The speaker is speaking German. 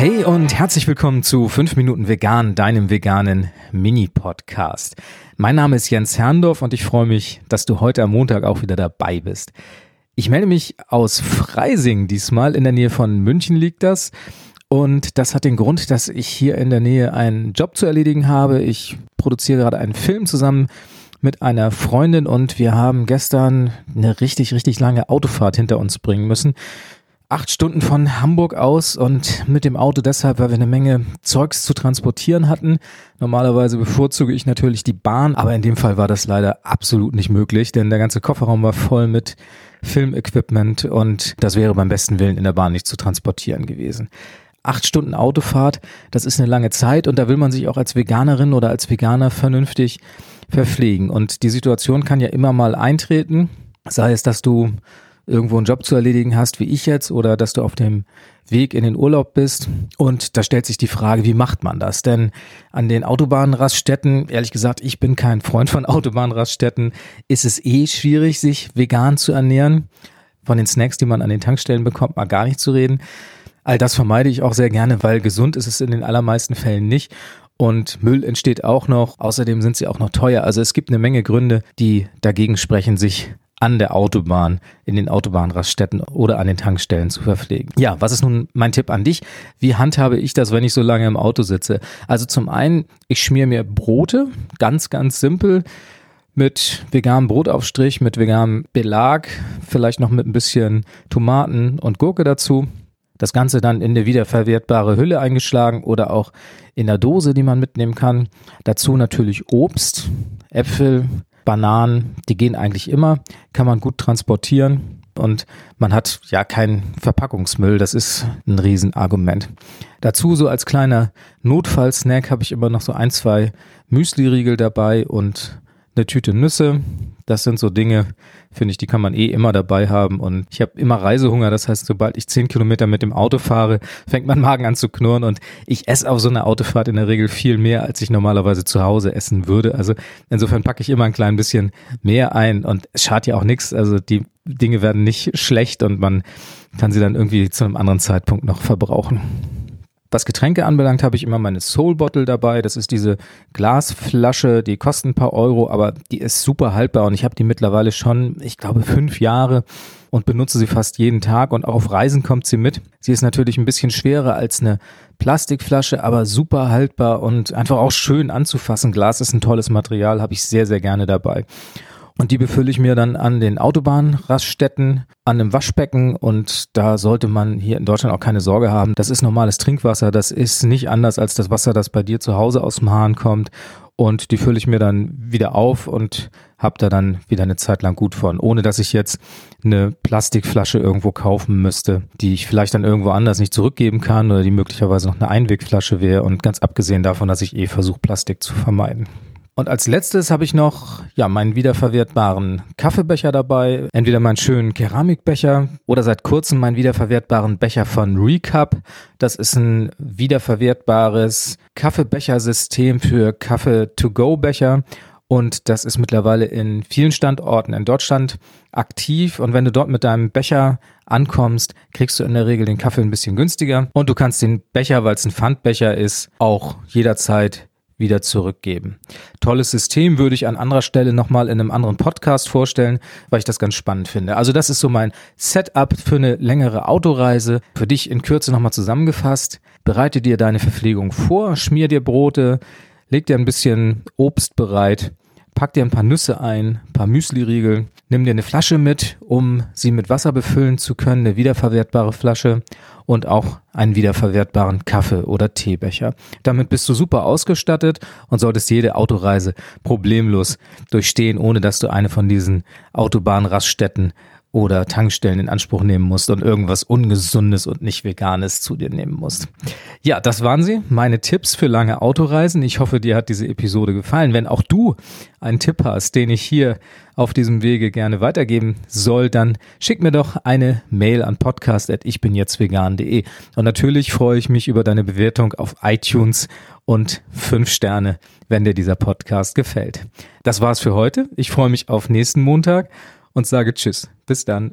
Hey und herzlich willkommen zu 5 Minuten Vegan, deinem veganen Mini-Podcast. Mein Name ist Jens Herndorf und ich freue mich, dass du heute am Montag auch wieder dabei bist. Ich melde mich aus Freising diesmal, in der Nähe von München liegt das. Und das hat den Grund, dass ich hier in der Nähe einen Job zu erledigen habe. Ich produziere gerade einen Film zusammen mit einer Freundin und wir haben gestern eine richtig, richtig lange Autofahrt hinter uns bringen müssen acht Stunden von Hamburg aus und mit dem Auto deshalb, weil wir eine Menge Zeugs zu transportieren hatten. Normalerweise bevorzuge ich natürlich die Bahn, aber in dem Fall war das leider absolut nicht möglich, denn der ganze Kofferraum war voll mit Filmequipment und das wäre beim besten Willen in der Bahn nicht zu transportieren gewesen. Acht Stunden Autofahrt, das ist eine lange Zeit und da will man sich auch als Veganerin oder als Veganer vernünftig verpflegen. Und die Situation kann ja immer mal eintreten, sei es, dass du irgendwo einen Job zu erledigen hast, wie ich jetzt, oder dass du auf dem Weg in den Urlaub bist. Und da stellt sich die Frage, wie macht man das? Denn an den Autobahnraststätten, ehrlich gesagt, ich bin kein Freund von Autobahnraststätten, ist es eh schwierig, sich vegan zu ernähren. Von den Snacks, die man an den Tankstellen bekommt, mal gar nicht zu reden. All das vermeide ich auch sehr gerne, weil gesund ist es in den allermeisten Fällen nicht. Und Müll entsteht auch noch. Außerdem sind sie auch noch teuer. Also es gibt eine Menge Gründe, die dagegen sprechen, sich an der Autobahn, in den Autobahnraststätten oder an den Tankstellen zu verpflegen. Ja, was ist nun mein Tipp an dich? Wie handhabe ich das, wenn ich so lange im Auto sitze? Also zum einen, ich schmier mir Brote, ganz, ganz simpel, mit veganem Brotaufstrich, mit veganem Belag, vielleicht noch mit ein bisschen Tomaten und Gurke dazu. Das Ganze dann in eine wiederverwertbare Hülle eingeschlagen oder auch in der Dose, die man mitnehmen kann. Dazu natürlich Obst, Äpfel, Bananen, die gehen eigentlich immer, kann man gut transportieren und man hat ja keinen Verpackungsmüll, das ist ein Riesenargument. Dazu so als kleiner Notfallsnack habe ich immer noch so ein, zwei Müsli-Riegel dabei und eine Tüte Nüsse. Das sind so Dinge, finde ich, die kann man eh immer dabei haben. Und ich habe immer Reisehunger. Das heißt, sobald ich zehn Kilometer mit dem Auto fahre, fängt mein Magen an zu knurren. Und ich esse auf so einer Autofahrt in der Regel viel mehr, als ich normalerweise zu Hause essen würde. Also insofern packe ich immer ein klein bisschen mehr ein. Und es schadet ja auch nichts. Also die Dinge werden nicht schlecht und man kann sie dann irgendwie zu einem anderen Zeitpunkt noch verbrauchen. Was Getränke anbelangt, habe ich immer meine Soul Bottle dabei. Das ist diese Glasflasche, die kostet ein paar Euro, aber die ist super haltbar und ich habe die mittlerweile schon, ich glaube, fünf Jahre und benutze sie fast jeden Tag und auch auf Reisen kommt sie mit. Sie ist natürlich ein bisschen schwerer als eine Plastikflasche, aber super haltbar und einfach auch schön anzufassen. Glas ist ein tolles Material, habe ich sehr, sehr gerne dabei. Und die befülle ich mir dann an den Autobahnraststätten, an einem Waschbecken und da sollte man hier in Deutschland auch keine Sorge haben. Das ist normales Trinkwasser, das ist nicht anders als das Wasser, das bei dir zu Hause aus dem Hahn kommt. Und die fülle ich mir dann wieder auf und habe da dann wieder eine Zeit lang gut von, ohne dass ich jetzt eine Plastikflasche irgendwo kaufen müsste, die ich vielleicht dann irgendwo anders nicht zurückgeben kann oder die möglicherweise noch eine Einwegflasche wäre. Und ganz abgesehen davon, dass ich eh versuche, Plastik zu vermeiden. Und als letztes habe ich noch ja meinen wiederverwertbaren Kaffeebecher dabei, entweder meinen schönen Keramikbecher oder seit kurzem meinen wiederverwertbaren Becher von Recap. Das ist ein wiederverwertbares Kaffeebechersystem für Kaffee-to-go-Becher und das ist mittlerweile in vielen Standorten in Deutschland aktiv. Und wenn du dort mit deinem Becher ankommst, kriegst du in der Regel den Kaffee ein bisschen günstiger. Und du kannst den Becher, weil es ein Pfandbecher ist, auch jederzeit wieder zurückgeben. Tolles System würde ich an anderer Stelle nochmal in einem anderen Podcast vorstellen, weil ich das ganz spannend finde. Also das ist so mein Setup für eine längere Autoreise. Für dich in Kürze nochmal zusammengefasst. Bereite dir deine Verpflegung vor, schmier dir Brote, leg dir ein bisschen Obst bereit pack dir ein paar Nüsse ein, ein paar Müsli-Riegel, nimm dir eine Flasche mit, um sie mit Wasser befüllen zu können, eine wiederverwertbare Flasche und auch einen wiederverwertbaren Kaffee- oder Teebecher. Damit bist du super ausgestattet und solltest jede Autoreise problemlos durchstehen, ohne dass du eine von diesen Autobahnraststätten oder Tankstellen in Anspruch nehmen musst und irgendwas Ungesundes und nicht Veganes zu dir nehmen musst. Ja, das waren sie, meine Tipps für lange Autoreisen. Ich hoffe, dir hat diese Episode gefallen. Wenn auch du einen Tipp hast, den ich hier auf diesem Wege gerne weitergeben soll, dann schick mir doch eine Mail an podcast.ichbinjetztvegan.de. Und natürlich freue ich mich über deine Bewertung auf iTunes und fünf Sterne, wenn dir dieser Podcast gefällt. Das war's für heute. Ich freue mich auf nächsten Montag und sage Tschüss. Bis dann.